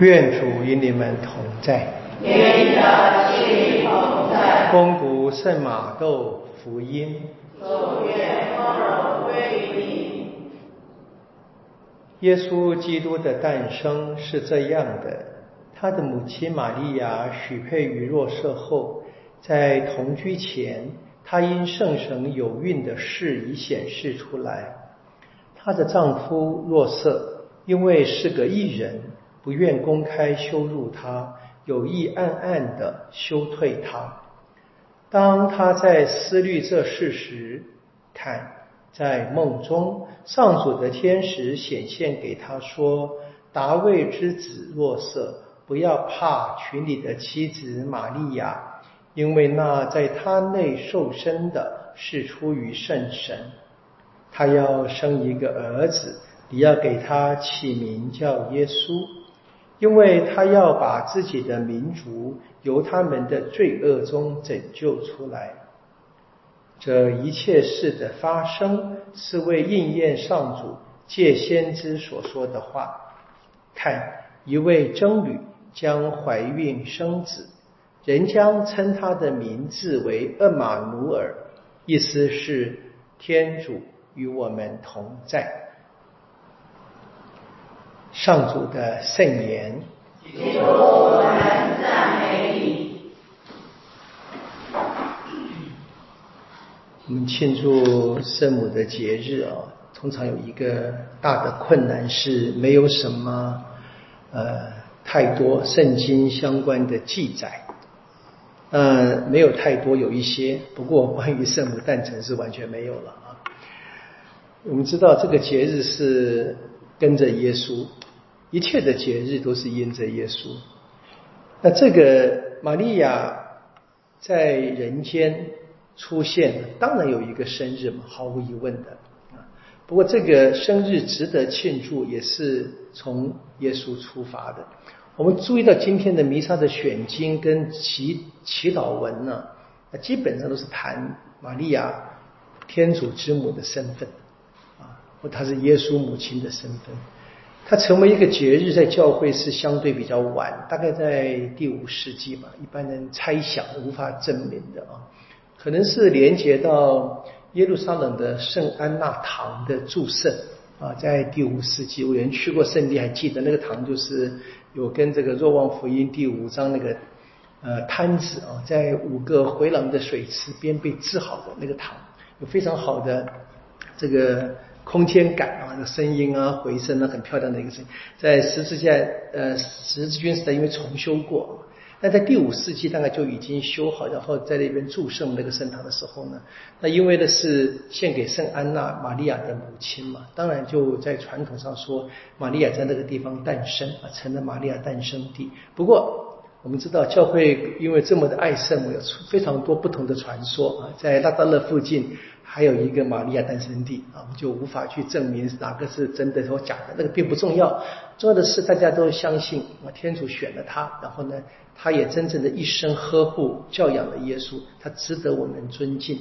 愿主与你们同在。愿你的心同在。恭读圣马窦福音。主愿光荣归于你。耶稣基督的诞生是这样的：他的母亲玛利亚许配于若瑟后，在同居前，她因圣神有孕的事已显示出来。她的丈夫若瑟因为是个异人。不愿公开羞辱他，有意暗暗的羞退他。当他在思虑这事时，看在梦中，上主的天使显现给他说：“达卫之子若瑟，不要怕娶你的妻子玛利亚，因为那在他内受生的是出于圣神。他要生一个儿子，你要给他起名叫耶稣。”因为他要把自己的民族由他们的罪恶中拯救出来，这一切事的发生是为应验上主借先知所说的话。看，一位僧侣将怀孕生子，人将称他的名字为厄马努尔，意思是天主与我们同在。上主的圣言。我们。庆祝圣母的节日啊，通常有一个大的困难是没有什么呃太多圣经相关的记载，呃，没有太多，有一些，不过关于圣母诞辰是完全没有了啊。我们知道这个节日是跟着耶稣。一切的节日都是因着耶稣。那这个玛利亚在人间出现，当然有一个生日嘛，毫无疑问的啊。不过这个生日值得庆祝，也是从耶稣出发的。我们注意到今天的弥撒的选经跟祈祈祷文呢，那基本上都是谈玛利亚天主之母的身份啊，或她是耶稣母亲的身份。它成为一个节日，在教会是相对比较晚，大概在第五世纪吧。一般人猜想，无法证明的啊，可能是连接到耶路撒冷的圣安娜堂的祝圣啊，在第五世纪。我原去过圣地，还记得那个堂就是有跟这个若望福音第五章那个呃摊子啊，在五个回廊的水池边被治好的那个堂，有非常好的这个。空间感啊，那声音啊，回声啊，很漂亮的一个声音。在十字架呃十字军时代，因为重修过，那在第五世纪大概就已经修好，然后在那边祝圣那个圣堂的时候呢，那因为的是献给圣安娜玛利亚的母亲嘛，当然就在传统上说玛利亚在那个地方诞生啊，成了玛利亚诞生地。不过我们知道教会因为这么的爱圣母，有非常多不同的传说啊，在拉达勒附近。还有一个玛利亚诞生地啊，我们就无法去证明哪个是真的或假的，那个并不重要。重要的是大家都相信啊，天主选了他，然后呢，他也真正的一生呵护教养了耶稣，他值得我们尊敬。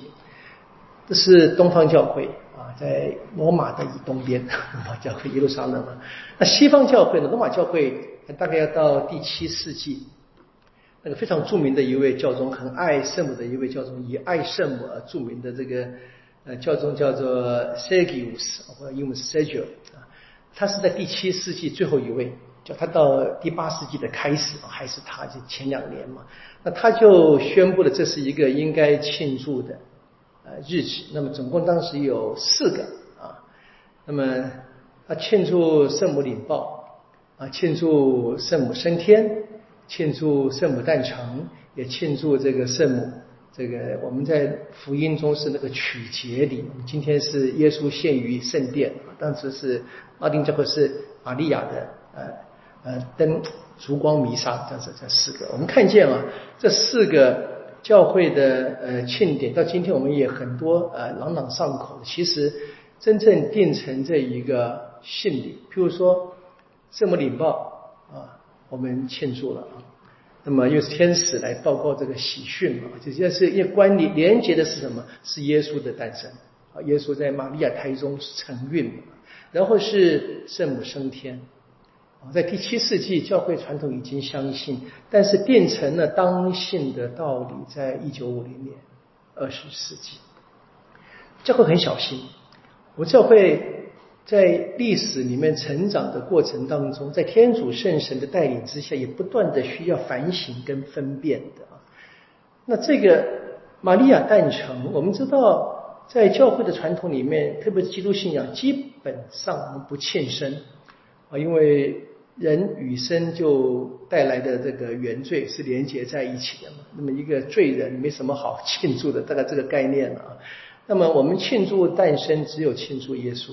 这是东方教会啊，在罗马的以东边，罗马教会耶路撒冷嘛。那西方教会呢？罗马教会大概要到第七世纪。那个非常著名的一位教宗，很爱圣母的一位教宗，以爱圣母而著名的这个。呃，教宗叫做 Sergius，或者英文是 Sergio 啊，他是在第七世纪最后一位，叫他到第八世纪的开始还是他这前两年嘛，那他就宣布了这是一个应该庆祝的呃日子。那么总共当时有四个啊，那么他庆祝圣母领报啊，庆祝圣母升天，庆祝圣母诞辰，也庆祝这个圣母。这个我们在福音中是那个曲节礼，今天是耶稣献于圣殿，当时是拉丁教会是玛利亚的呃呃灯烛光弥撒，这样子这四个，我们看见啊，这四个教会的呃庆典到今天我们也很多呃朗朗上口，其实真正定成这一个信礼，譬如说圣母领报，我们庆祝了啊。那么又是天使来报告这个喜讯嘛？这是因为关联连接的是什么？是耶稣的诞生啊！耶稣在玛利亚胎中承孕，然后是圣母升天，在第七世纪，教会传统已经相信，但是变成了当信的道理，在一九五零年，二十世纪，教会很小心。我教会在历史里面成长的过程当中，在天主圣神的带领之下，也不断的需要反省跟分辨的啊。那这个玛利亚诞辰，我们知道，在教会的传统里面，特别是基督信仰，基本上我们不庆生啊，因为。人与生就带来的这个原罪是连接在一起的嘛？那么一个罪人没什么好庆祝的，大概这个概念啊。那么我们庆祝诞生，只有庆祝耶稣，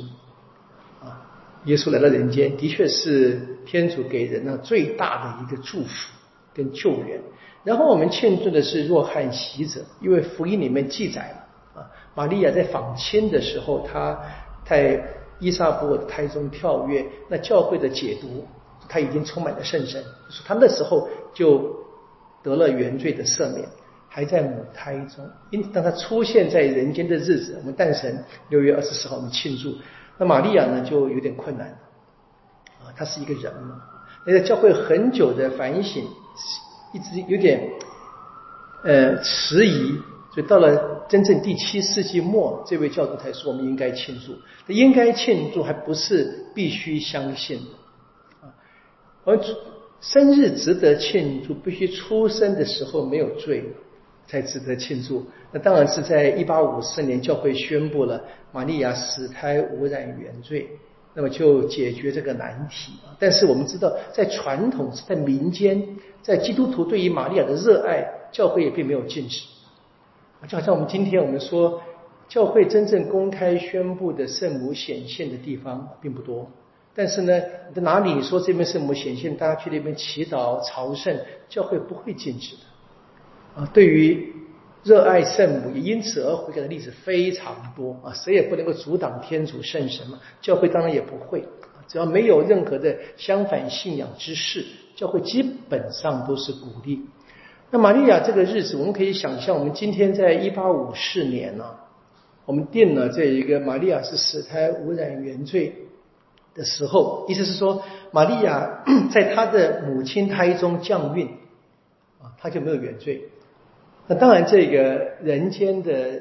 耶稣来到人间，的确是天主给人呢最大的一个祝福跟救援。然后我们庆祝的是若翰喜者，因为福音里面记载了啊，玛利亚在访亲的时候，她在伊莎伯尔的胎中跳跃，那教会的解读。他已经充满了圣神，就是他那时候就得了原罪的赦免，还在母胎中。因当他出现在人间的日子，我们诞辰六月二十四号，我们庆祝。那玛利亚呢，就有点困难啊，她是一个人嘛。那个教会很久的反省，一直有点呃迟疑，所以到了真正第七世纪末，这位教主才说我们应该庆祝。应该庆祝，还不是必须相信的。而生日值得庆祝，必须出生的时候没有罪才值得庆祝。那当然是在一八五四年，教会宣布了玛利亚死胎无染原罪，那么就解决这个难题。但是我们知道，在传统、在民间、在基督徒对于玛利亚的热爱，教会也并没有禁止。就好像我们今天我们说，教会真正公开宣布的圣母显现的地方并不多。但是呢，你在哪里说这边圣母显现，大家去那边祈祷朝圣，教会不会禁止的。啊，对于热爱圣母，也因此而悔改的例子非常多啊，谁也不能够阻挡天主圣神嘛。教会当然也不会，只要没有任何的相反信仰之事，教会基本上都是鼓励。那玛利亚这个日子，我们可以想象，我们今天在一八五四年呢，我们定了这一个玛利亚是死胎无染原罪。的时候，意思是说，玛利亚 在她的母亲胎中降孕，啊，她就没有原罪。那当然，这个人间的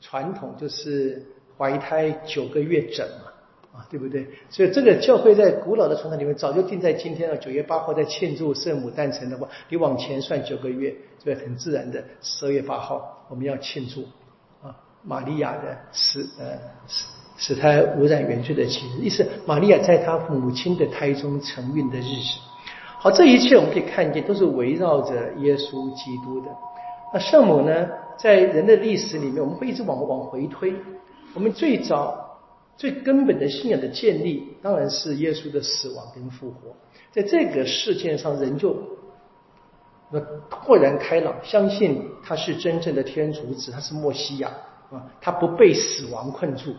传统就是怀胎九个月整嘛，啊，对不对？所以这个教会在古老的传统里面早就定在今天了。九月八号在庆祝圣母诞辰的话，你往前算九个月，所以很自然的十二月八号我们要庆祝啊，玛利亚的死呃死。使他污染原罪的节日，意思玛利亚在她母亲的胎中承孕的日子。好，这一切我们可以看见，都是围绕着耶稣基督的。那圣母呢，在人的历史里面，我们会一直往往回推。我们最早、最根本的信仰的建立，当然是耶稣的死亡跟复活。在这个事件上，人就那豁然开朗，相信他是真正的天主子，他是墨西亚啊，他不被死亡困住。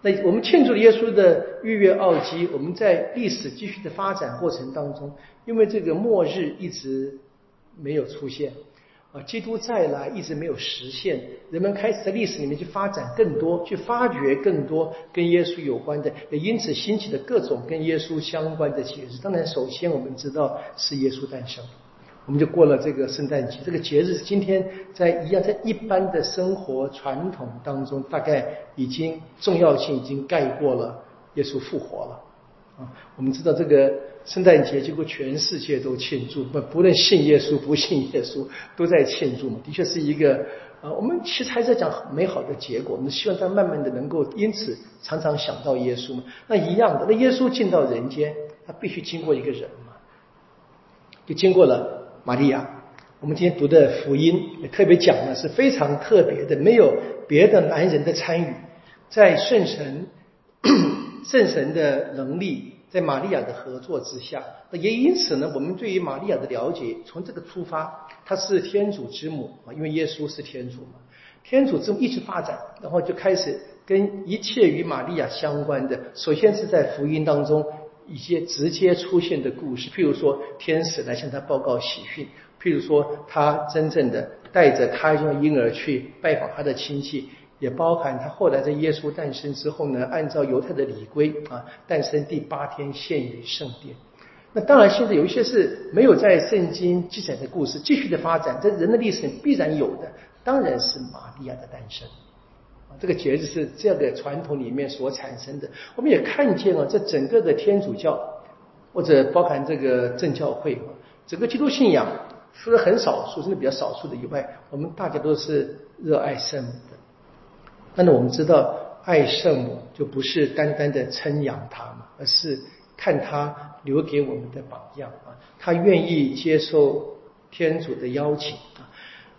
那我们庆祝耶稣的逾越奥基，我们在历史继续的发展过程当中，因为这个末日一直没有出现，啊，基督再来一直没有实现，人们开始在历史里面去发展更多，去发掘更多跟耶稣有关的，也因此兴起的各种跟耶稣相关的节日。当然，首先我们知道是耶稣诞生。我们就过了这个圣诞节，这个节日今天在一样在一般的生活传统当中，大概已经重要性已经盖过了耶稣复活了啊。我们知道这个圣诞节几乎全世界都庆祝，不不论信耶稣不信耶稣都在庆祝嘛。的确是一个啊，我们其实还在讲美好的结果。我们希望他慢慢的能够因此常常想到耶稣嘛。那一样的，那耶稣进到人间，他必须经过一个人嘛，就经过了。玛利亚，我们今天读的福音也特别讲的是非常特别的，没有别的男人的参与，在圣神圣神的能力，在玛利亚的合作之下，那也因此呢，我们对于玛利亚的了解，从这个出发，她是天主之母啊，因为耶稣是天主嘛，天主之母一直发展，然后就开始跟一切与玛利亚相关的，首先是在福音当中。一些直接出现的故事，譬如说天使来向他报告喜讯，譬如说他真正的带着胎中的婴儿去拜访他的亲戚，也包含他后来在耶稣诞生之后呢，按照犹太的礼规啊，诞生第八天献于圣殿。那当然，现在有一些是没有在圣经记载的故事，继续的发展，在人的历史必然有的，当然是玛利亚的诞生。这个节日是这样的传统里面所产生的。我们也看见了，这整个的天主教或者包含这个正教会，整个基督信仰，除了很少数，真的比较少数的以外，我们大家都是热爱圣母的。但是我们知道，爱圣母就不是单单的称扬她嘛，而是。看他留给我们的榜样啊，他愿意接受天主的邀请啊。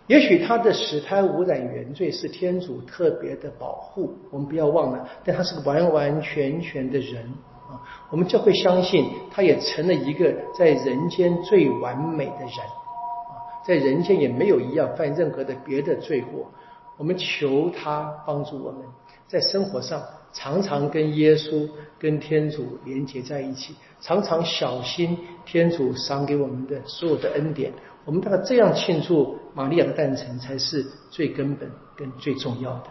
也许他的死胎污染原罪是天主特别的保护，我们不要忘了。但他是个完完全全的人啊，我们就会相信，他也成了一个在人间最完美的人啊，在人间也没有一样犯任何的别的罪过。我们求他帮助我们在生活上。常常跟耶稣、跟天主连接在一起，常常小心天主赏给我们的所有的恩典。我们大概这样庆祝玛利亚的诞辰，才是最根本跟最重要的。